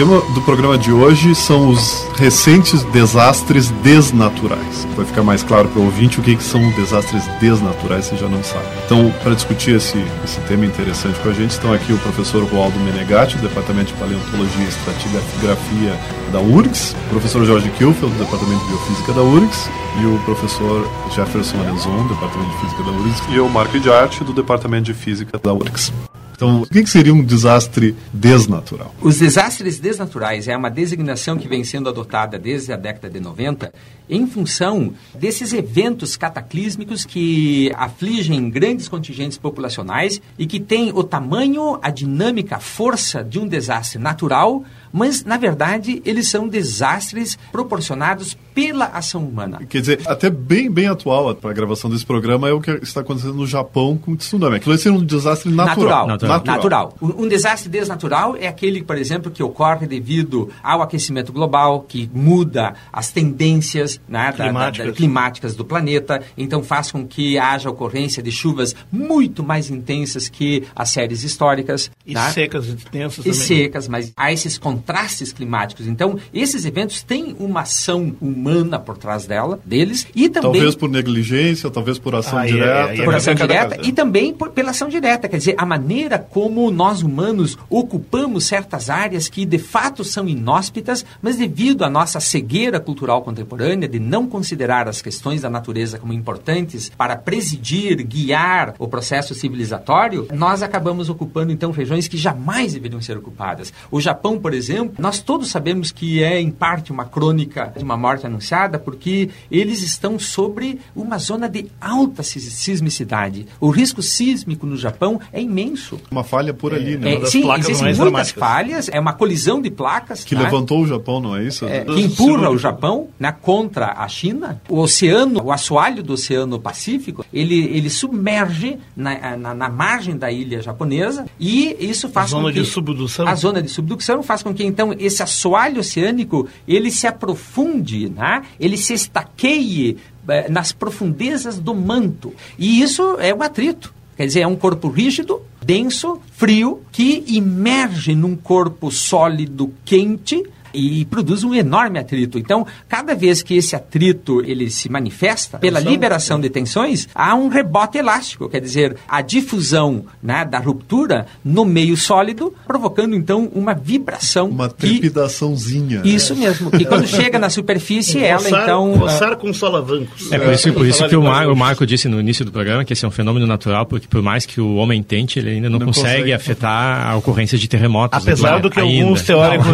Tema do programa de hoje são os recentes desastres desnaturais. Vai ficar mais claro para o ouvinte o que, que são desastres desnaturais, você já não sabe. Então, para discutir esse, esse tema interessante com a gente, estão aqui o professor Roaldo Menegatti, do Departamento de Paleontologia e Estratigrafia da URGS, o professor Jorge Kilfeld, do Departamento de Biofísica da URGS, e o professor Jefferson Arenzon, do Departamento de Física da URGS, e o Marco de Arte, do Departamento de Física da URGS. Então, o que seria um desastre desnatural? Os desastres desnaturais é uma designação que vem sendo adotada desde a década de 90 em função desses eventos cataclísmicos que afligem grandes contingentes populacionais e que têm o tamanho, a dinâmica, a força de um desastre natural, mas, na verdade, eles são desastres proporcionados pela ação humana. Quer dizer, até bem, bem atual para a gravação desse programa é o que está acontecendo no Japão com o tsunami. Aquilo vai ser um desastre natural. Natural. natural. natural. Um, um desastre desnatural é aquele, por exemplo, que ocorre devido ao aquecimento global, que muda as tendências né, climáticas. Da, da, climáticas do planeta, então faz com que haja ocorrência de chuvas muito mais intensas que as séries históricas. E né? secas intensas e também. E secas, mas há esses contrastes climáticos. Então, esses eventos têm uma ação humana por trás dela, deles, e também... Talvez por negligência, talvez por ação ah, direta. É, é, por ação direta e também por, pela ação direta. Quer dizer, a maneira como nós humanos ocupamos certas áreas que de fato são inóspitas, mas devido à nossa cegueira cultural contemporânea de não considerar as questões da natureza como importantes para presidir, guiar o processo civilizatório, nós acabamos ocupando então regiões que jamais deveriam ser ocupadas. O Japão, por exemplo, nós todos sabemos que é em parte uma crônica de uma morte anunciada, porque eles estão sobre uma zona de alta sismicidade. O risco sísmico no Japão é imenso. Uma falha por ali, né? É, sim, existem muitas falhas, é uma colisão de placas. Que tá? levantou o Japão, não é isso? É, que empurra o Japão né, contra a China. O oceano, o assoalho do Oceano Pacífico, ele, ele submerge na, na, na margem da ilha japonesa e isso faz a zona com que... de subdução. A zona de subdução faz com que, então, esse assoalho oceânico, ele se aprofunde, né? ele se estaqueie eh, nas profundezas do manto. E isso é um atrito. Quer dizer, é um corpo rígido, denso, frio, que imerge num corpo sólido, quente, e produz um enorme atrito. Então, cada vez que esse atrito ele se manifesta pela liberação de tensões, há um rebote elástico, quer dizer, a difusão né, da ruptura no meio sólido, provocando então uma vibração. Uma trepidaçãozinha. Que, isso mesmo, que quando chega na superfície, ela então. Roçar com solavancos. É por isso, por isso que o Marco, o Marco disse no início do programa que esse é um fenômeno natural, porque por mais que o homem tente, ele ainda não, não consegue, consegue, afetar a ocorrência de terremotos. Apesar do que ainda. alguns teóricos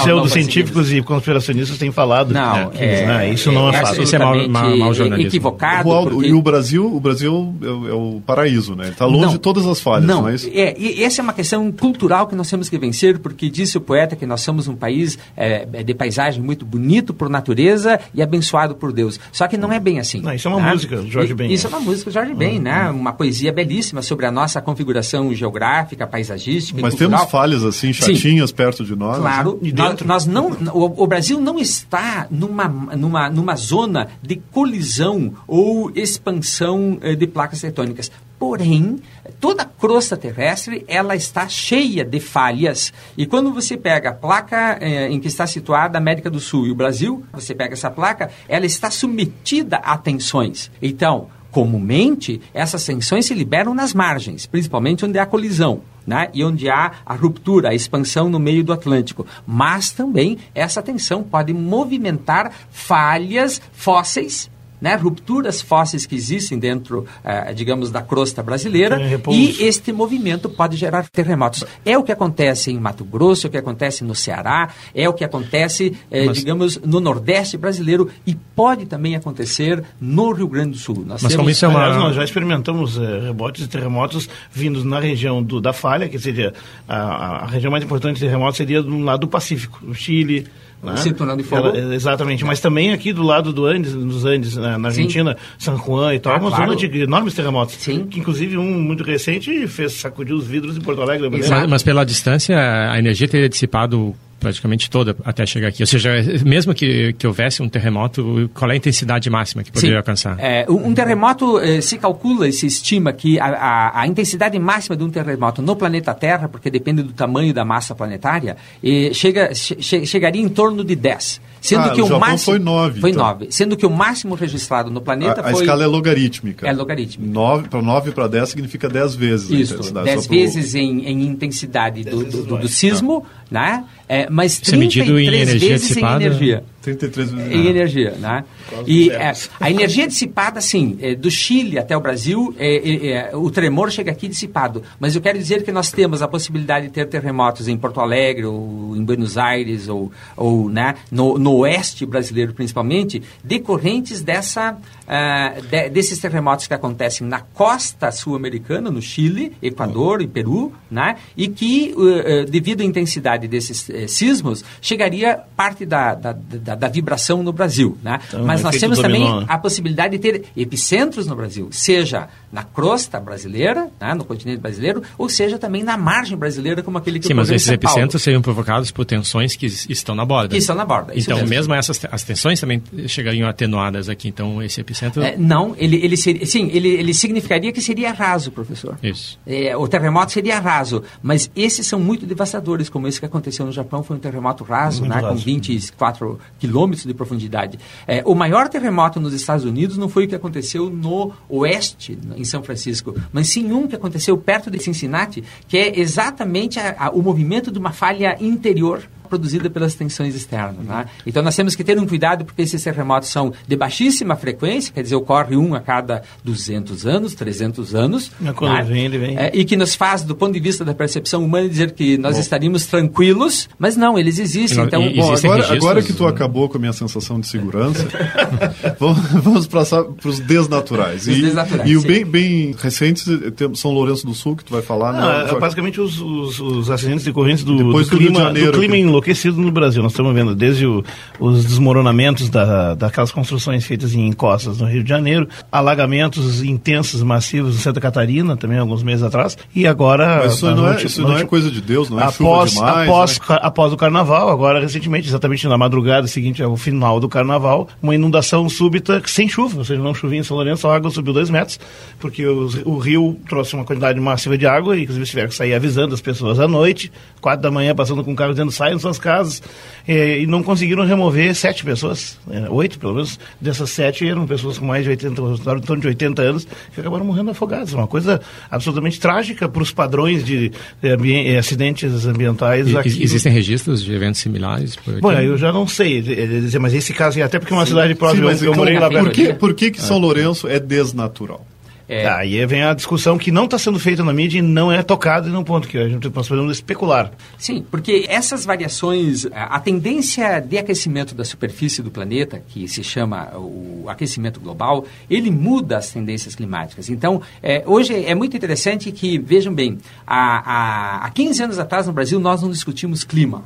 pseudo científicos e conspiracionistas têm falado. Não, que, é, né, isso não é, é fácil. Isso é mal, mal, mal jornalismo. Equivocado. O, porque... E o Brasil, o Brasil é, é o paraíso, né? Está longe não, de todas as falhas, não, não é isso? É, e essa é uma questão cultural que nós temos que vencer, porque disse o poeta que nós somos um país é, é de paisagem muito bonito por natureza e abençoado por Deus. Só que não é bem assim. Não, isso é uma né? música Jorge Ben. Isso é uma música do Jorge Ben, uhum. né? Uma poesia belíssima sobre a nossa configuração geográfica, paisagística Mas temos falhas assim, chatinhas Sim. perto de nós? Claro. Né? Nós, nós não, o, o Brasil não está numa, numa, numa zona de colisão ou expansão eh, de placas tectônicas. Porém, toda a crosta terrestre ela está cheia de falhas. E quando você pega a placa eh, em que está situada a América do Sul e o Brasil, você pega essa placa, ela está submetida a tensões. Então, comumente, essas tensões se liberam nas margens, principalmente onde há colisão né? e onde há a ruptura, a expansão no meio do Atlântico. Mas também essa tensão pode movimentar falhas fósseis né, rupturas fósseis que existem dentro, eh, digamos, da crosta brasileira, e este movimento pode gerar terremotos. É o que acontece em Mato Grosso, é o que acontece no Ceará, é o que acontece, eh, mas, digamos, no Nordeste brasileiro e pode também acontecer no Rio Grande do Sul. Nós mas temos, isso é uma... Aliás, nós já experimentamos eh, rebotes e terremotos vindos na região do, da falha, que seria a, a região mais importante de terremotos seria do lado do Pacífico, o Chile, né? Cinturão de fogo. Ela, exatamente, mas também aqui do lado do Andes, nos Andes, na, na Argentina, Sim. San Juan e tal, ah, é uma claro. zona de enormes terremotos. Sim. Que inclusive um muito recente fez sacudir os vidros em Porto Alegre. Mas, mas, pela distância, a energia teria dissipado praticamente toda até chegar aqui. Ou seja, mesmo que, que houvesse um terremoto, qual é a intensidade máxima que poderia Sim. alcançar? É, um, terremoto eh, se calcula e se estima que a, a, a, intensidade máxima de um terremoto no planeta Terra, porque depende do tamanho da massa planetária, eh, chega, che, chegaria em torno de 10. Sendo ah, que o, o máximo foi 9. Foi então. 9. Sendo que o máximo registrado no planeta a, foi. A escala é logarítmica. É logarítmica. 9 para 9 para 10 significa 10 vezes Isso, a intensidade. 10 vezes pro... em, em, intensidade do, do, do, do sismo, né? É, mas 33 Isso é medido em energia vezes dissipada? em energia. 33 vezes em energia, né? E é, a energia dissipada, sim, é, do Chile até o Brasil, é, é, é, o tremor chega aqui dissipado. Mas eu quero dizer que nós temos a possibilidade de ter terremotos em Porto Alegre, ou em Buenos Aires, ou, ou né, no, no oeste brasileiro principalmente, decorrentes dessa, uh, de, desses terremotos que acontecem na costa sul-americana, no Chile, Equador e Peru, né? E que, uh, devido à intensidade desses uh, sismos, chegaria parte da, da, da da, vibração no Brasil. Né? Então, Mas nós temos também né? a possibilidade de ter epicentros no Brasil, seja na crosta brasileira, né, no continente brasileiro, ou seja também na margem brasileira, como aquele que Sim, mas esses epicentros seriam provocados por tensões que estão na borda. Que estão na borda. Então, mesmo. mesmo. essas as tensões também chegariam atenuadas aqui. Então, esse epicentro. É, não, ele, ele seria, sim, ele, ele significaria que seria raso, professor. Isso. É, o terremoto seria raso, mas esses são muito devastadores, como esse que aconteceu no Japão, foi um terremoto raso, né, raso. com 24 quilômetros de profundidade. É, o maior terremoto nos Estados Unidos não foi o que aconteceu no oeste, em São Francisco, mas sim um que aconteceu perto de Cincinnati, que é exatamente a, a, o movimento de uma falha interior produzida pelas tensões externas. Né? Então nós temos que ter um cuidado porque esses terremotos são de baixíssima frequência, quer dizer, ocorre um a cada 200 anos, 300 anos. quando né? vem, ele vem. É, e que nos faz, do ponto de vista da percepção humana, dizer que nós Bom. estaríamos tranquilos, mas não, eles existem. então, e, bom, agora, agora, que tu né? acabou com a minha sensação de segurança, vamos, vamos passar para os desnaturais. Os e, desnaturais, e o bem, bem recentes, São Lourenço do Sul, que tu vai falar. Não, né? é, basicamente os, os, os acidentes decorrentes do, do clima, do clima em enlouquecido no Brasil. Nós estamos vendo desde o, os desmoronamentos da, daquelas construções feitas em encostas no Rio de Janeiro, alagamentos intensos, massivos em Santa Catarina, também alguns meses atrás, e agora... Mas isso, não, é, isso não é coisa de Deus, não é após, demais, após, né? após o Carnaval, agora recentemente, exatamente na madrugada seguinte ao final do Carnaval, uma inundação súbita sem chuva, ou seja, não chovia em São Lourenço, a água subiu dois metros, porque o, o rio trouxe uma quantidade massiva de água, e inclusive tiveram que sair avisando as pessoas à noite, quatro da manhã, passando com o carro dizendo, saiam suas casas, é, e não conseguiram remover sete pessoas, é, oito pelo menos, dessas sete eram pessoas com mais de 80, em torno de 80 anos, que acabaram morrendo afogadas. Uma coisa absolutamente trágica para os padrões de, de, acidentes ambientais. E, aqui existem registros de eventos similares? Bom, eu já não sei dizer, mas esse caso, até porque é uma Sim. cidade próxima, Sim, eu, eu morei lá Por que, por que, que São Lourenço é desnatural? É... Aí vem a discussão que não está sendo feita na mídia e não é tocada num ponto que a gente nós podemos especular. Sim, porque essas variações, a tendência de aquecimento da superfície do planeta, que se chama o aquecimento global, ele muda as tendências climáticas. Então, é, hoje é muito interessante que, vejam bem, há, há, há 15 anos atrás no Brasil nós não discutimos clima.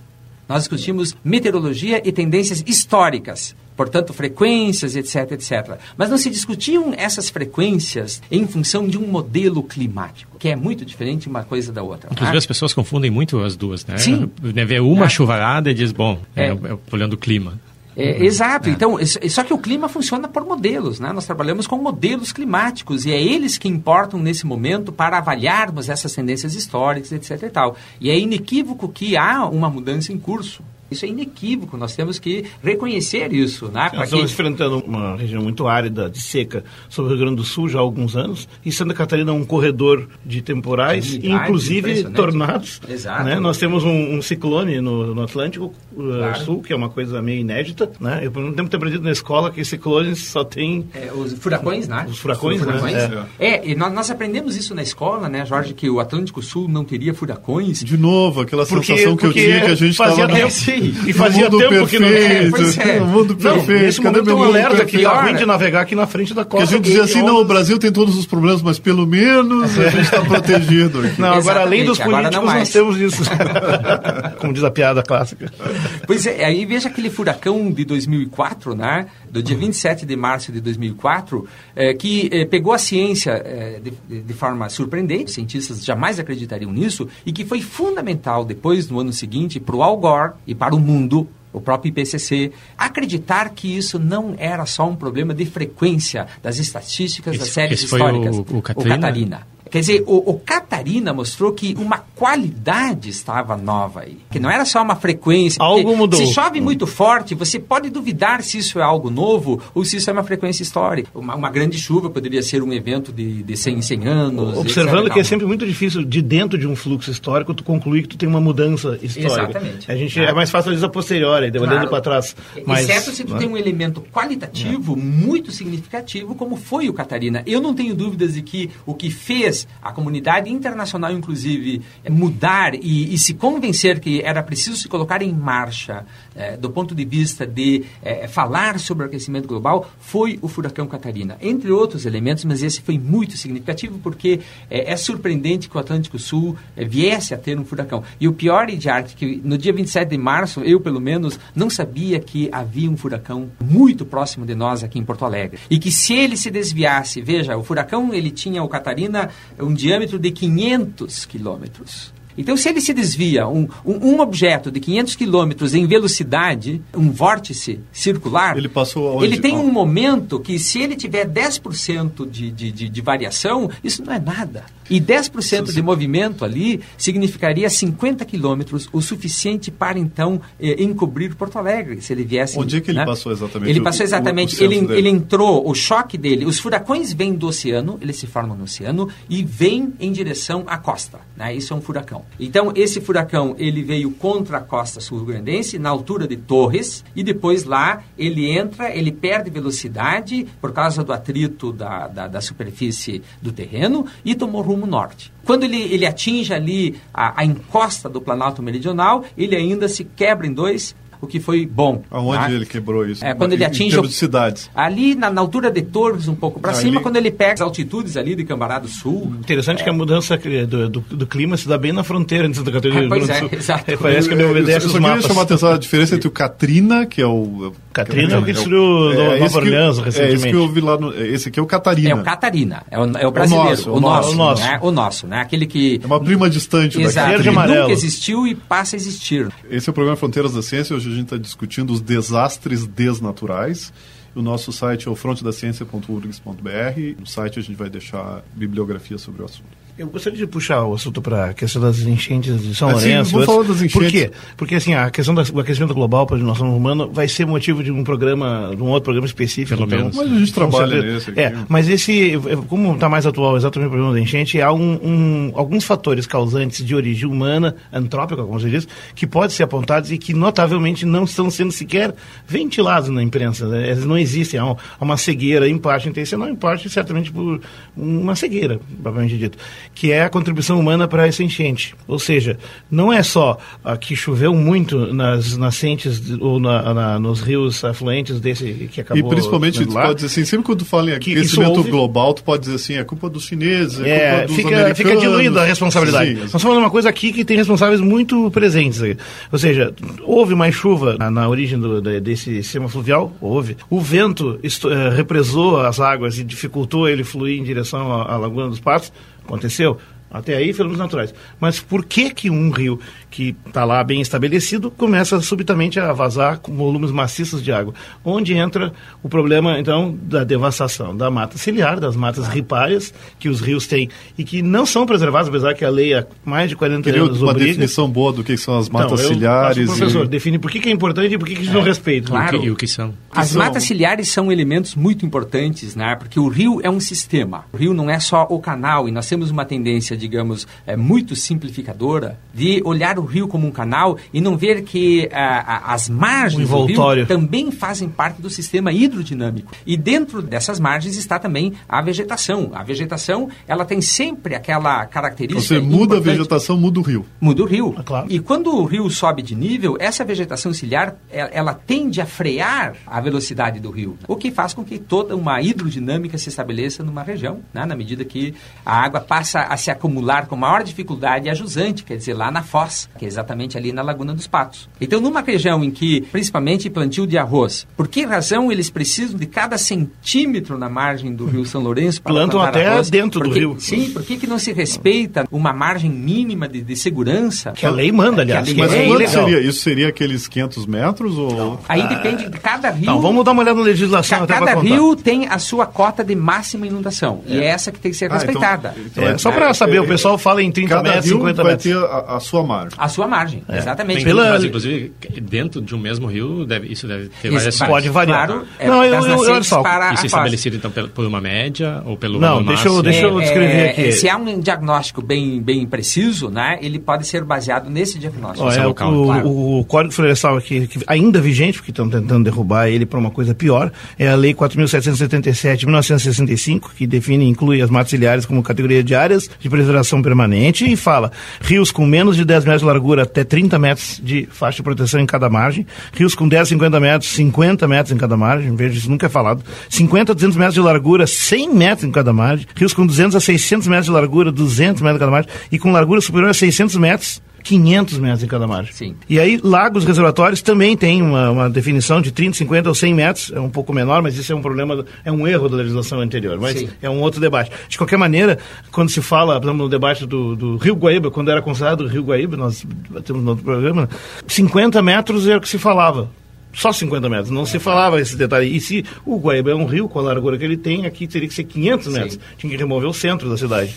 Nós discutimos meteorologia e tendências históricas portanto, frequências, etc, etc. Mas não se discutiam essas frequências em função de um modelo climático, que é muito diferente uma coisa da outra. Inclusive, ah? as pessoas confundem muito as duas, né? Sim. Vê uma ah. chuvarada e diz, bom, é, é, é olhando o clima. É. Exato. É. Então, só que o clima funciona por modelos, né? Nós trabalhamos com modelos climáticos e é eles que importam nesse momento para avaliarmos essas tendências históricas, etc. E, tal. e é inequívoco que há uma mudança em curso. Isso é inequívoco, nós temos que reconhecer isso. Né? Nós estamos que... enfrentando uma região muito árida, de seca, sobre o Rio Grande do Sul já há alguns anos, e Santa Catarina é um corredor de temporais, inclusive tornados. Exato. Né? Nós temos um, um ciclone no, no Atlântico uh, claro. Sul, que é uma coisa meio inédita. Né? Eu, por um tempo, tenho aprendido na escola que ciclones só tem... É, os furacões, né? Os furacões, os furacões. Né? É, é e nós, nós, aprendemos isso na escola, né, Jorge, que o Atlântico Sul não teria furacões. De novo, aquela porque, sensação que eu tinha que a gente estava... E fazia tempo perfeito, que não. É, pois é. mundo perfeito. Nesse momento um alerta que tá ruim de navegar aqui na frente da costa. Que a gente dizia assim, não, o Brasil tem todos os problemas, mas pelo menos a gente está protegido. Aqui. Não, agora além dos políticos nós temos isso. Como diz a piada clássica. Pois é, aí veja aquele furacão de 2004, né? Do dia 27 de março de 2004, é, que é, pegou a ciência é, de, de, forma surpreendente, cientistas jamais acreditariam nisso, e que foi fundamental depois, no ano seguinte, para o Al Gore e para o mundo o próprio IPCC, acreditar que isso não era só um problema de frequência das estatísticas esse, das séries históricas. O, o, Catarina? o Catarina. Quer dizer, o, o, Catarina mostrou que uma qualidade estava nova aí. Que não era só uma frequência. Algo mudou. Se chove muito forte, você pode duvidar se isso é algo novo ou se isso é uma frequência histórica. Uma, uma grande chuva poderia ser um evento de, de 100 em 100 anos. Observando etc, que é sempre muito difícil, de dentro de um fluxo histórico, tu concluir que tu tem uma mudança histórica. Exatamente. A gente, é, é mais fácil, a posteriori, olhando claro. para trás. Mas, Exceto se tu tem um elemento qualitativo é. muito significativo, como foi o Catarina. Eu não tenho dúvidas de que o que fez a comunidade internacional, inclusive, é mudar e, e, se convencer que era preciso se colocar em marcha é, do ponto de vista de é, falar sobre o aquecimento global, foi o furacão Catarina. Entre outros elementos, mas esse foi muito significativo porque é, é surpreendente que o Atlântico Sul viesse a ter um furacão. E o pior, Idiarte, que no dia 27 de março, eu pelo menos, não sabia que havia um furacão muito próximo de nós aqui em Porto Alegre. E que se ele se desviasse, veja, o furacão ele tinha o Catarina um diâmetro de 500 quilômetros. Então, se ele se desvia um, um, um objeto de 500 quilômetros em velocidade, um vórtice circular, ele, passou ele tem um momento que, se ele tiver 10% de, de, de, de variação, isso não é nada. E 10% de movimento ali significaria 50 quilômetros, o suficiente para então eh, encobrir Porto Alegre, se ele viesse. Onde é que ele né? passou exatamente? Ele passou exatamente. O, o ele, ele entrou, o choque dele, os furacões vêm do oceano, eles se formam no oceano e vêm em direção à costa. Né? Isso é um furacão. Então, esse furacão ele veio contra a costa sul-grandense, na altura de Torres, e depois lá ele entra, ele perde velocidade por causa do atrito da, da, da superfície do terreno e tomou rumo norte. Quando ele, ele atinge ali a, a encosta do Planalto Meridional, ele ainda se quebra em dois, o que foi bom. Aonde tá? ele quebrou isso? É, quando ele atinge... Em de cidades. Ali na, na, altura de Torres, um pouco para cima, ele... quando ele pega as altitudes ali de Cambará do Sul. Interessante é. que a mudança do, do, do, clima se dá bem na fronteira entre Santa Catarina e Rio Grande do Sul. Exato. É, parece que obedece os mapas. Eu só queria chamar a atenção a diferença entre o Katrina, que é o... Katrina é o que destruiu é, Nova Orleans recentemente. É esse que eu vi lá, no, esse aqui é o Catarina. É o Catarina, é o, é o brasileiro. O nosso, o nosso, o nosso. Né? O nosso, né? Aquele que... É uma prima distante Exato. da Catarina. Nunca existiu e passa a existir. Esse é o programa Fronteiras da Ciência, hoje a gente está discutindo dos desastres desnaturais. O nosso site é o frontedaciencia.urgs.br. No site a gente vai deixar bibliografia sobre o assunto. Eu gostaria de puxar o assunto para a questão das enchentes de São assim, Lourenço. Vamos falar das enchentes. Por quê? Porque assim, a questão do aquecimento global para a noção humana vai ser motivo de um programa, de um outro programa específico. Pelo então, menos. Mas a gente trabalha nesse aqui. É, mas esse, como está mais atual exatamente o problema da enchente, há um, um, alguns fatores causantes de origem humana, antrópica, como você diz, que podem ser apontados e que notavelmente não estão sendo sequer ventilados na imprensa. Né? Eles não existem. Há uma cegueira, em parte intencional, em parte certamente por uma cegueira, propriamente dito que é a contribuição humana para essa enchente. Ou seja, não é só ah, que choveu muito nas nascentes ou na, na, nos rios afluentes desse que acabou. E principalmente, tu pode dizer assim, sempre quando tu fala em aquecimento global, tu pode dizer assim, é culpa dos chineses, é, é culpa dos fica, americanos. Fica diluída a responsabilidade. Sim, Nós estamos falando uma coisa aqui que tem responsáveis muito presentes. Ou seja, houve mais chuva na, na origem do, desse sistema fluvial? Houve. O vento uh, represou as águas e dificultou ele fluir em direção à, à Laguna dos Patos? Aconteceu. Até aí, fenômenos naturais. Mas por que que um rio que está lá bem estabelecido começa subitamente a vazar com volumes maciços de água? Onde entra o problema, então, da devastação da mata ciliar, das matas ripárias que os rios têm e que não são preservadas, apesar que a lei há mais de 40 Queria anos uma obriga. definição boa do que são as matas então, ciliares. professor, e... define por que, que, é importante e por que, que eles é, não respeitam. Claro. E o que são? As são... matas ciliares são elementos muito importantes, né? porque o rio é um sistema. O rio não é só o canal e nós temos uma tendência digamos, é, muito simplificadora de olhar o rio como um canal e não ver que ah, as margens um do rio também fazem parte do sistema hidrodinâmico. E dentro dessas margens está também a vegetação. A vegetação, ela tem sempre aquela característica Você muda importante. a vegetação, muda o rio. Muda o rio. É claro. E quando o rio sobe de nível, essa vegetação ciliar, ela, ela tende a frear a velocidade do rio, o que faz com que toda uma hidrodinâmica se estabeleça numa região, né, na medida que a água passa a se acumular com maior dificuldade a jusante, quer dizer, lá na foz, que é exatamente ali na Laguna dos Patos. Então, numa região em que, principalmente plantio de arroz, por que razão eles precisam de cada centímetro na margem do rio São Lourenço para Plantam até arroz? dentro porque, do rio. Sim, por que, que não se respeita uma margem mínima de, de segurança? Que a lei manda, aliás. Lei Mas é seria? Isso seria aqueles 500 metros? Ou... Não. Aí depende de cada rio. Não, vamos dar uma olhada na legislação. Ca cada rio tem a sua cota de máxima inundação. É. E é essa que tem que ser ah, então- respeitada. Então, então é, só para saber, o pessoal fala em 30 metros, 50 metros. vai ter a, a, sua margem. A sua margem, é. exatamente. Pela... Mas, inclusive, dentro de um mesmo rio, deve, isso deve ter várias Pode variar. Claro, é, não, eu, eu, olha só. Isso é estabelecido, então, por uma média ou pelo Não, deixa eu, deixa eu descrever aqui. Se há um diagnóstico bem, bem preciso, né, ele pode ser baseado nesse diagnóstico. Oh, é, local, o, claro. o, Código Florestal aqui, que ainda vigente, porque estão tentando derrubar ele para uma coisa pior, é a Lei 4.777 de 1965, que define e inclui as matas ciliares como categoria de áreas de preservação permanente e fala rios com menos de 10 metros largura até 30 metros de faixa de proteção em cada margem, rios com 10, 50 metros, 50 metros em cada margem, veja, isso nunca é falado, 50 a 200 metros de largura, 100 metros em cada margem, rios com 200 a 600 metros de largura, 200 metros em cada margem, e com largura superior a 600 metros, 500 metros em cada margem. Sim. E aí, lagos reservatórios também tem uma, uma, definição de 30, 50 ou 100 metros, é um pouco menor, mas isso é um problema, é um erro da legislação anterior, mas Sim. é um outro debate. De qualquer maneira, quando se fala, por exemplo, no debate do, do Rio Guaíba, quando era considerado Rio Guaíba, nós temos no outro programa, 50 metros era o que se falava só 50 metros, não se falava esse detalhe. E se o Guaíba é um rio, com a largura que ele tem, aqui teria que ser 500 metros. Sim. Tinha que remover o centro da cidade.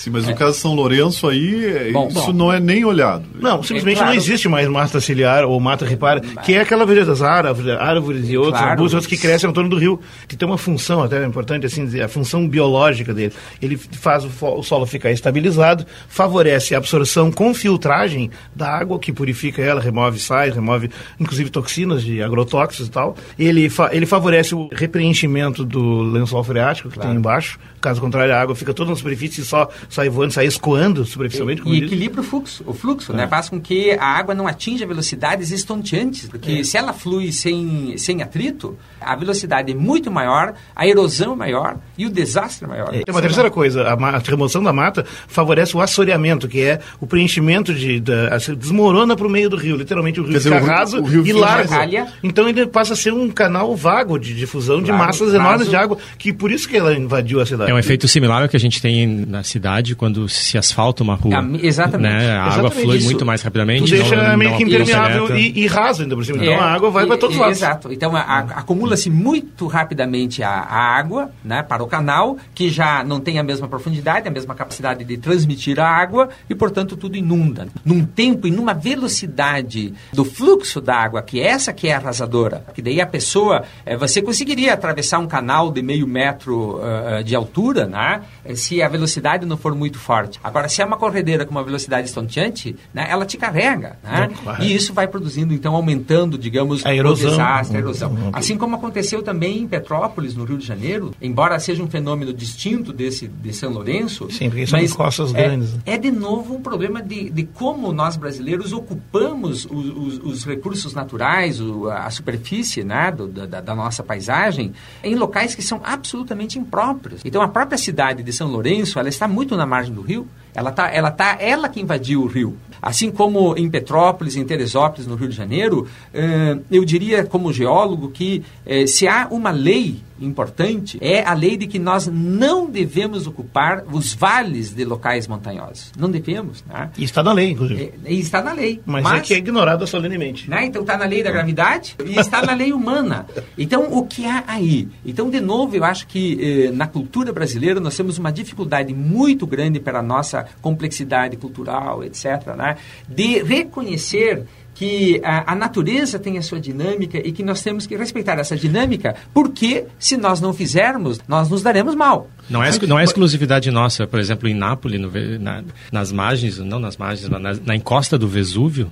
Sim, mas é. no caso de São Lourenço aí, bom, isso bom. não é nem olhado. Não, simplesmente é, claro. não existe mais mata ciliar ou mata ripara, que é aquela vegetação, árvores, árvores e outros claro. arbustos que crescem ao torno do rio, que tem uma função até importante, assim, a função biológica dele. Ele faz o, o solo ficar estabilizado, favorece a absorção com filtragem da água, que purifica ela, remove sais, remove inclusive toxinas de agrotóxicos e tal. Ele, fa ele favorece o repreenchimento do lençol freático que claro. tem embaixo, caso contrário a água fica toda na superfície e só sai voando, sai escoando superficialmente. e, e equilibra o fluxo, o fluxo, né? é. né? Faz com que a água não atinja velocidades estonteantes, porque é. se ela flui sem, sem atrito, a velocidade é muito maior, a erosão é maior e o desastre é maior. É. Tem uma terceira coisa, a, a, remoção da mata favorece o assoreamento, que é o preenchimento de, da, desmorona para o meio do rio, literalmente o rio fica raso e largo. Então ele passa a ser um canal vago de difusão de massas enormes de água, que por isso que ela invadiu a cidade. É um efeito similar ao que a gente tem na cidade quando se asfalta uma rua. Ah, exatamente. Né? A água flui isso, muito mais rapidamente. Tu deixa não, meio que impermeável e, e, raso ainda por cima. Então é, a água vai para todos os lados. Exato. Então acumula-se muito rapidamente a, a, água né, para o canal, que já não tem a mesma profundidade, a mesma capacidade de transmitir a água e, portanto, tudo inunda. Num tempo e numa velocidade do fluxo da água, que essa que é arrasadora, que daí a pessoa, é, você conseguiria atravessar um canal de meio metro uh, de altura, né, se a velocidade não for muito forte. Agora, se é uma corredeira com uma velocidade estonteante, né, ela te carrega. Né? E isso vai produzindo, então, aumentando, digamos, a erosão. o desastre, a erosão. Uhum. Assim como aconteceu também em Petrópolis, no Rio de Janeiro, embora seja um fenômeno distinto desse de São Lourenço. Sim, porque são costas é, grandes. É, de novo um problema de, de como nós brasileiros ocupamos os, os, os recursos naturais, o, a superfície né, do, da, da nossa paisagem, em locais que são absolutamente impróprios. Então, a própria cidade de São Lourenço, ela está muito na margem do rio, ela tá, ela tá, ela que invadiu o rio. Assim como em Petrópolis, em Teresópolis, no Rio de Janeiro, eu diria como geólogo que eh, se há uma lei importante é a lei de que nós não devemos ocupar os vales de locais montanhosos. Não devemos. Né? E está na lei, inclusive. É, está na lei. Mas, é mas, é que é ignorada solenemente. Né? Então está na lei da gravidade e está na lei humana. Então o que há aí? Então, de novo, eu acho que eh, na cultura brasileira nós temos uma dificuldade muito grande para a nossa complexidade cultural, etc., né? de reconhecer que a, a, natureza tem a sua dinâmica e que nós temos que respeitar essa dinâmica, porque se nós não fizermos, nós nos daremos mal. Não é, não é exclusividade nossa, por exemplo, em Nápoles, no, na, nas margens, não nas margens, mas na, na encosta do Vesúvio,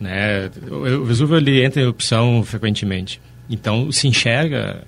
né? O, o Vesúvio ele entra em erupção frequentemente. Então se enxerga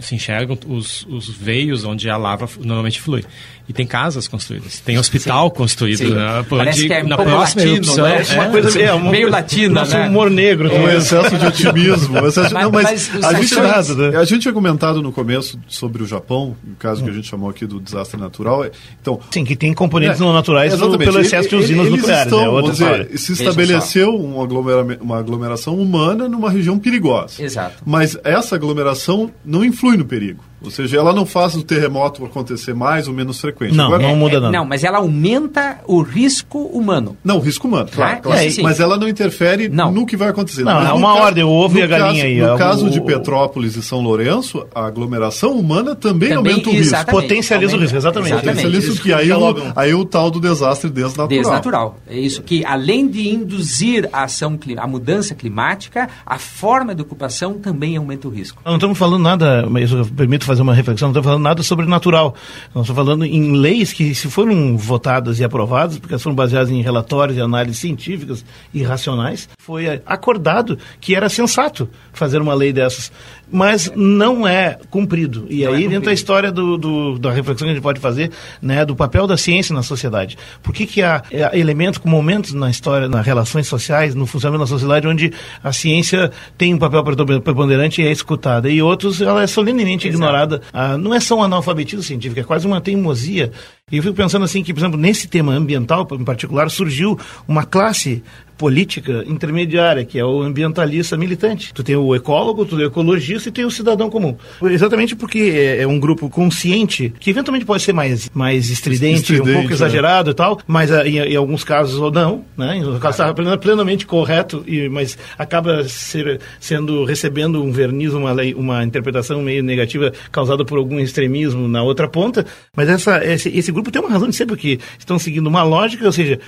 se enxergam os, os veios onde a lava normalmente flui. E tem casas construídas, tem hospital Sim. construído. Sim. Né, Parece que é na próxima latino, erupção, né? é, uma coisa é, uma, meio latina, nosso né? humor negro. Um é. excesso de otimismo. Excesso, mas, não, mas, mas a, gente, nada, né? a gente tinha comentado no começo sobre o Japão, o caso hum. que a gente chamou aqui do desastre natural. Então, Sim, que tem componentes é, não naturais pelo excesso de usinas nucleares. Estão, é dizer, se estabeleceu uma, aglomera uma aglomeração humana numa região perigosa. Exato. Mas essa aglomeração não influi no perigo. Ou seja, ela não faz o terremoto acontecer mais ou menos frequente. Não, Agora, não muda nada. Não, mas ela aumenta o risco humano. Não, o risco humano, claro. Ah, claro. É, mas ela não interfere não. no que vai acontecer. Não, é uma ordem, o ovo e a galinha aí. No é caso o, de Petrópolis e São Lourenço, a aglomeração humana também, também aumenta o risco. Potencializa o risco, exatamente. Potencializa o que aí, o, aí o tal do desastre desnatural. Desnatural. É isso que, além de induzir a ação, a mudança climática, a forma de ocupação também aumenta o risco. Não estamos falando nada, mas eu permito fazer uma reflexão, não estamos falando nada sobrenatural. Nós estamos falando em leis que, se foram votadas e aprovadas, porque foram baseadas em relatórios e análises científicas e racionais, foi acordado que era sensato fazer uma lei dessas mas não é cumprido. E não é aí é entra a história do, do, da reflexão que a gente pode fazer né, do papel da ciência na sociedade. Por que, que há é, elementos, momentos na história, nas relações sociais, no funcionamento da sociedade, onde a ciência tem um papel preponderante e é escutada, e outros ela é solenemente Exato. ignorada. Ah, não é só um analfabetismo científico, é quase uma teimosia. E eu fico pensando assim que, por exemplo, nesse tema ambiental em particular, surgiu uma classe política intermediária, que é o ambientalista militante. Tu tem o ecólogo, tu tem o ecologista e tem o cidadão comum. Exatamente porque é, é um grupo consciente, que eventualmente pode ser mais, mais estridente, estridente um pouco é. exagerado e tal, mas ah, em, em, alguns casos ou não, né? Em casos está plenamente correto, e, mas acaba ser, sendo, recebendo um verniz, uma, lei, uma interpretação meio negativa causada por algum extremismo na outra ponta. Mas essa, esse, esse grupo tem uma razão de ser, porque estão seguindo uma lógica, ou seja,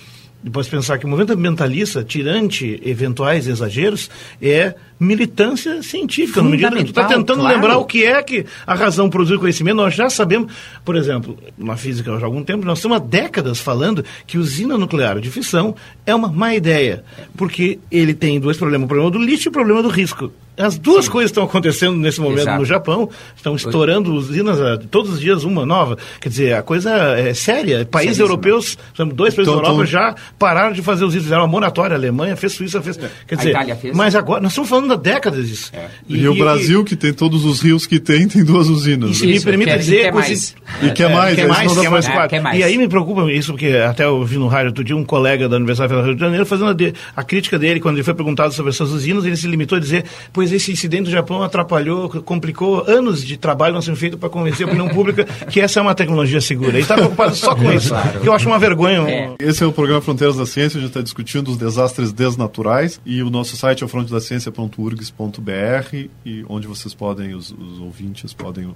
depois pensar que o movimento ambientalista, tirante eventuais exageros, é militância científica. No medida que tu está tentando claro. lembrar o que é que a razão produz conhecimento, nós já sabemos, por exemplo, na física há algum tempo, nós estamos há décadas falando que usina nuclear de fissão é uma má ideia, porque ele tem dois problemas, o problema do lixo e o problema do risco. As duas Sim. coisas estão acontecendo nesse momento Exato. no Japão. Estão estourando usinas uh, todos os dias uma nova. Quer dizer, a coisa é séria. Países Seríssimo. europeus, dois países da Europa já pararam de fazer usinas. Fizeram uma moratória. A Alemanha fez, Suíça fez. É. Quer dizer, a Itália fez. Mas agora, nós estamos falando há décadas disso. É. E, e, o Brasil, e, que tem todos os rios que tem, tem duas usinas. E me permite quer, dizer... Quer mais. E quer mais. Quer mais, quer mais, quer mais. E aí me preocupa isso, porque até eu vi no rádio outro dia um colega da Universidade Federal do Rio de Janeiro fazendo a, de, a crítica dele, quando ele foi perguntado sobre essas usinas, ele se limitou a dizer, pois esse incidente já Japão atrapalhou, complicou anos de trabalho não sendo feito para convencer a opinião pública que essa é uma tecnologia segura. E está preocupado só com isso. Claro. Que eu acho uma vergonha. É. Esse é o programa Fronteiras da Ciência, a gente está discutindo os desastres desnaturais e o nosso site é frontedaciencia.urgs.br e onde vocês podem, os, os ouvintes podem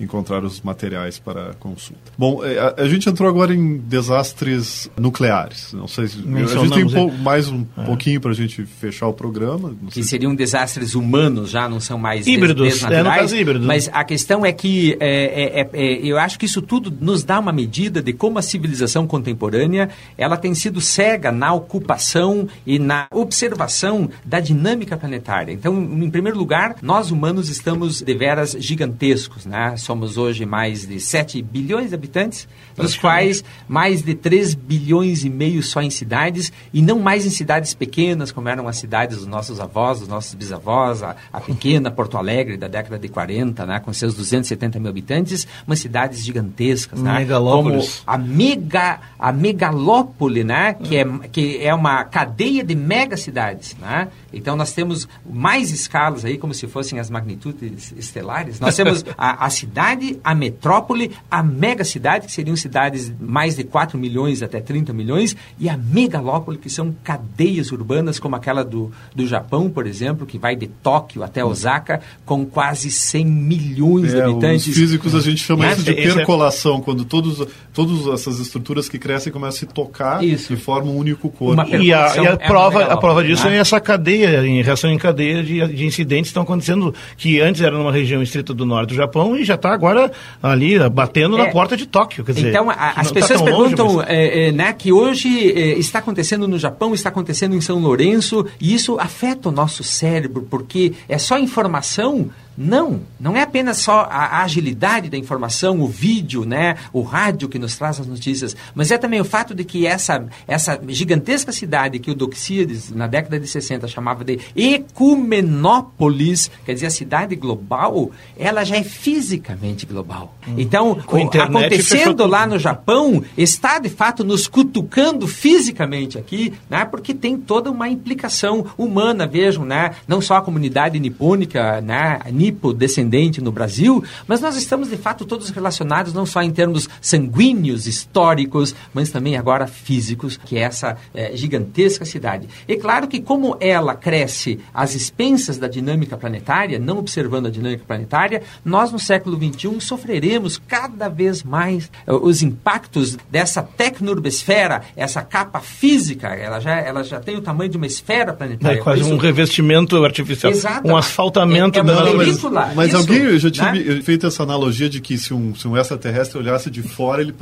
encontrar os materiais para consulta. Bom, é, a, a gente entrou agora em desastres nucleares. Não sei se a gente tem um mais um é. pouquinho para a gente fechar o programa. que seriam desastres humanos, já não são mais híbridos, des é, no caso híbrido. Mas a questão é que é, é, é, eu acho que isso tudo nos dá uma medida de como a civilização contemporânea ela tem sido cega na ocupação e na observação da dinâmica planetária. Então, em primeiro lugar, nós humanos estamos deveras gigantescos, né? Somos hoje mais de 7 bilhões de habitantes, dos quais mais de 3 bilhões e meio só em cidades, e não mais em cidades pequenas, como eram as cidades dos nossos avós, dos nossos bisavós, a, a pequena Porto Alegre da década de 40, né, com seus 270 mil habitantes, mas cidades gigantescas, né, como a, mega, a megalópole, né, que, é, que é uma cadeia de megacidades. Né? Então nós temos mais escalas aí, como se fossem as magnitudes estelares. Nós temos a, a cidade a metrópole, a megacidade, que seriam cidades mais de 4 milhões até 30 milhões, e a megalópole, que são cadeias urbanas, como aquela do, do Japão, por exemplo, que vai de Tóquio até Osaka, com quase 100 milhões é, de habitantes. Os físicos a gente chama isso de é percolação, quando todos, todas essas estruturas que crescem começam a se tocar isso. e formam um único corpo. E a, e a é prova, a prova disso né? é essa cadeia, em reação em cadeia de, de incidentes que estão acontecendo, que antes era numa região estrita do norte do Japão e já está agora ali batendo é. na porta de Tóquio. Quer dizer, então, a, as tá pessoas tá perguntam longe, mas... é, é, né, que hoje é, está acontecendo no Japão, está acontecendo em São Lourenço, e isso afeta o nosso cérebro, porque é só informação Não, não é apenas só a, a agilidade da informação, o vídeo, né, o rádio que nos traz as notícias, mas é também o fato de que essa, essa gigantesca cidade que o Doxíades, na década de 60, chamava de Ecumenópolis, quer dizer, a cidade global, ela já é fisicamente global. Hum. Então, o, acontecendo lá no Japão, está de fato nos cutucando fisicamente aqui, né, porque tem toda uma implicação humana, vejam, né, não só a comunidade nipônica, né, nipo-descendente no Brasil, mas nós estamos de fato todos relacionados não só em termos sanguíneos, históricos, mas também agora físicos, que é essa é, gigantesca cidade. E claro que como ela cresce às expensas da dinâmica planetária, não observando a dinâmica planetária, nós no século XXI sofreremos cada vez mais uh, os impactos dessa tecnurbesfera, essa capa física, ela já, ela já tem o tamanho de uma esfera planetária. É quase um revestimento artificial, Exato. um asfaltamento é, é da... Película. Mas Isso, alguém já tinha né? feito essa analogia de que se um, se um extraterrestre olhasse de fora, ele,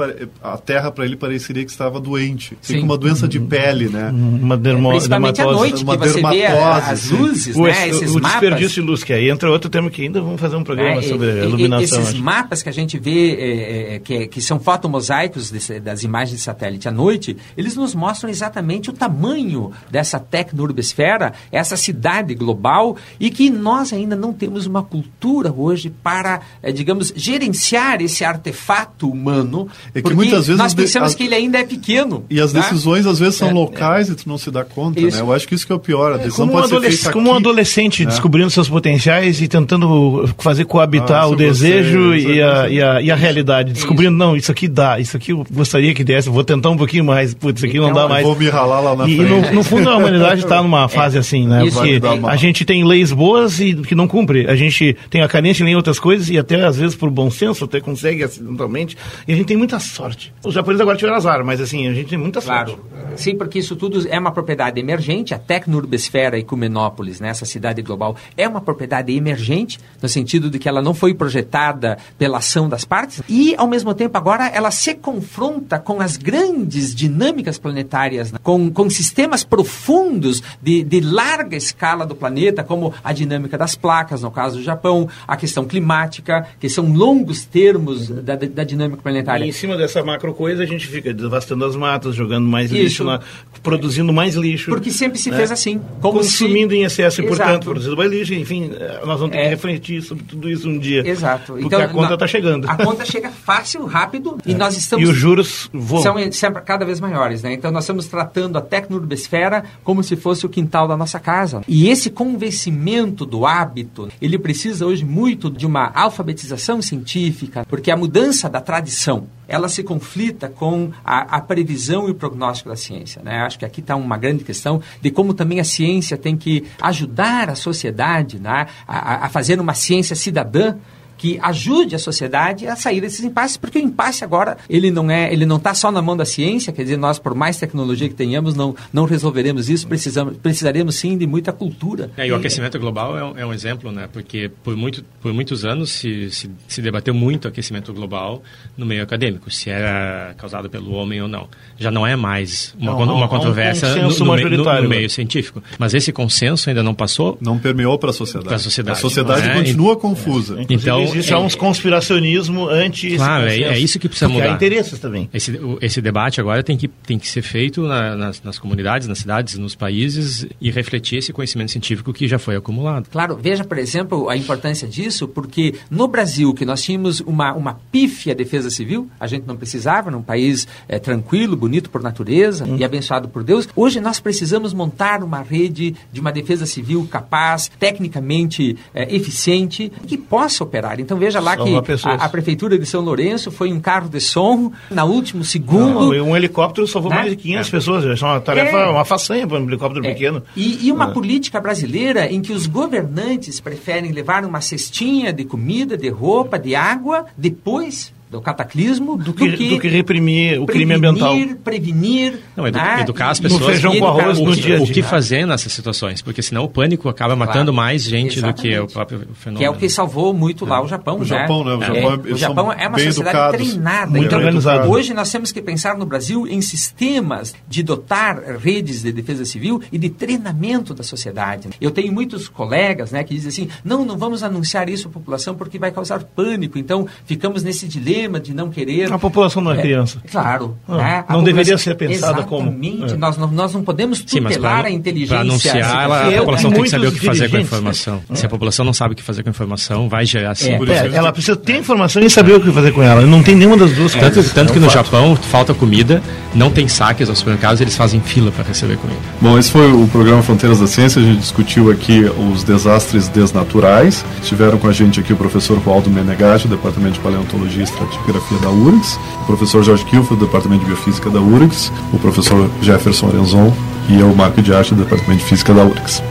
a Terra para ele pareceria que estava doente. Sim. uma doença de pele, né? Uma dermo, Principalmente dermatose. à noite, uma que você vê as luzes, o, né? Esses o desperdício de luz, que aí entra outro tema que ainda vamos fazer um programa é, sobre e, iluminação. Esses acho. mapas que a gente vê, é, é, que, que são fotomosaicos desse, das imagens de satélite à noite, eles nos mostram exatamente o tamanho dessa tecno-urbesfera, essa cidade global, e que nós ainda não temos uma cultura hoje para, é, digamos, gerenciar esse artefato humano, é que muitas vezes nós pensamos de, que ele ainda é pequeno. E as tá? decisões às vezes são é, locais e tu não se dá conta, né? Eu acho que isso que é o pior, a decisão como pode um ser feita Como um adolescente né? descobrindo seus potenciais e tentando fazer coabitar ah, o desejo você, e, a, e, a, e, a, realidade, descobrindo, não, isso aqui dá, isso aqui eu gostaria que desse, vou tentar um pouquinho mais, putz, isso aqui então, não dá mais. Vou me ralar lá na e, frente. E no, no, fundo a humanidade está numa fase assim, né? Isso, Porque a gente tem leis boas e que não cumpre. A gente tem a carência em outras coisas e até às vezes por bom senso até consegue acidentalmente. E a gente tem muita sorte. Os japoneses agora tiveram azar, mas assim, a gente tem muita sorte. Claro. Sim, porque isso tudo é uma propriedade emergente. A Tecnurbesfera Ecumenópolis, né, essa cidade global, é uma propriedade emergente, no sentido de que ela não foi projetada pela ação das partes. E, ao mesmo tempo, agora ela se confronta com as grandes dinâmicas planetárias, né, com, com sistemas profundos de, de larga escala do planeta, como a dinâmica das placas, no caso do Japão, a questão climática, que são longos termos da, da dinâmica planetária. E em cima dessa macro coisa, a gente fica devastando as matas, jogando mais Isso. lixo, lá, produzindo mais lixo. Porque sempre se né? fez assim. Consumindo se... em excesso e, portanto, produzindo mais lixo. Enfim, nós vamos ter é. que refletir sobre tudo isso um dia. Exato. Porque então, a conta está chegando. A conta chega fácil, rápido, é. e nós estamos... E os juros voam. São sempre cada vez maiores, né? Então, nós estamos tratando a tecnurbesfera como se fosse o quintal da nossa casa. E esse convencimento do hábito, ele precisa hoje muito de uma alfabetização científica, porque a mudança da tradição, ela se conflita com a, a, previsão e o prognóstico da ciência. Né? Acho que aqui está uma grande questão de como também a ciência tem que ajudar a sociedade né? a, a fazer uma ciência cidadã que ajude a sociedade a sair desses impasses, porque o impasse agora ele não é, ele não está só na mão da ciência, quer dizer, nós por mais tecnologia que tenhamos não, não resolveremos isso, precisamos, precisaremos sim de muita cultura. É, e o aquecimento global é um, é um, exemplo, né? Porque por, muito, por muitos anos se, se, se debateu muito o aquecimento global no meio acadêmico, se era causado pelo homem ou não. Já não é mais uma, não, uma controvérsia um no, no, no, no, meio científico. Mas esse consenso ainda não passou. Não permeou para a sociedade. Para a sociedade. A sociedade né? continua confusa. Então, existe é, uns conspiracionismo anti Claro, é, é, isso que precisa mudar. Há interesses também. Esse, esse debate agora tem que, tem que ser feito na, nas, nas comunidades, nas cidades, nos países e refletir esse conhecimento científico que já foi acumulado. Claro, veja, por exemplo, a importância disso, porque no Brasil, que nós tínhamos uma, uma pífia defesa civil, a gente não precisava, num país é, tranquilo, bonito por natureza hum. e abençoado por Deus, hoje nós precisamos montar uma rede de uma defesa civil capaz, tecnicamente é, eficiente, que possa operar. Então veja lá que a, a, Prefeitura de São Lourenço foi um carro de som, na último segundo... Não, um helicóptero salvou né? mais de 500 é. pessoas, é uma tarefa, é. uma façanha para um helicóptero é. pequeno. E, e uma política brasileira em que os governantes preferem levar uma cestinha de comida, de roupa, de água, depois do cataclismo do que, do que, do que reprimir o crime ambiental. Prevenir, Não, edu né? educar as pessoas No feijão com arroz o, no que- dia a o dia. que fazer nessas situações, porque senão o pânico acaba matando Claro. mais gente do que o Exatamente. próprio fenômeno. Que é o que salvou muito lá o Japão, O né? Japão, né? O É, Japão, o eles Japão é uma sociedade educados, treinada. muito Então, organizada. Hoje nós temos que pensar no Brasil em sistemas de dotar redes de defesa civil e de treinamento da sociedade. Eu tenho muitos colegas né, que dizem assim, não, não vamos anunciar isso à população porque vai causar pânico. Então, ficamos nesse dilema de não querer... A população não é criança. Claro. Ah, né? A não deveria ser pensada como- Exatamente. É. Nós, não, nós não podemos Sim, mas tutelar para a inteligência anunciar, ela, a população tem que saber o que fazer com a informação. Se a população não sabe o que fazer com a informação, vai gerar sim. É. É, ela precisa ter informação e saber o que fazer com ela. Não tem nenhuma das duas Tanto, coisas. tanto É que no fato. Japão falta comida, não tem saques aos supermercados, eles fazem fila para receber comida. Bom, esse foi o programa Fronteiras da Ciência. A gente discutiu aqui os desastres desnaturais. Estiveram com a gente aqui o professor Waldo Menegatti, do Departamento de Paleontologia e Estratigrafia da URGS, o professor Jorge Kilfield, do Departamento de Biofísica da URGS, o professor Jefferson Arenzon e eu, Marco de Arte, do Departamento de Física da URGS.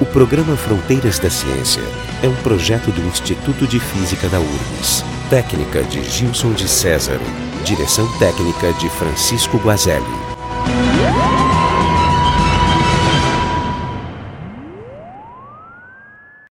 O programa Fronteiras da Ciência é um projeto do Instituto de Física da URGS. Técnica de Gilson de César. Direção técnica de Francisco Guazelli.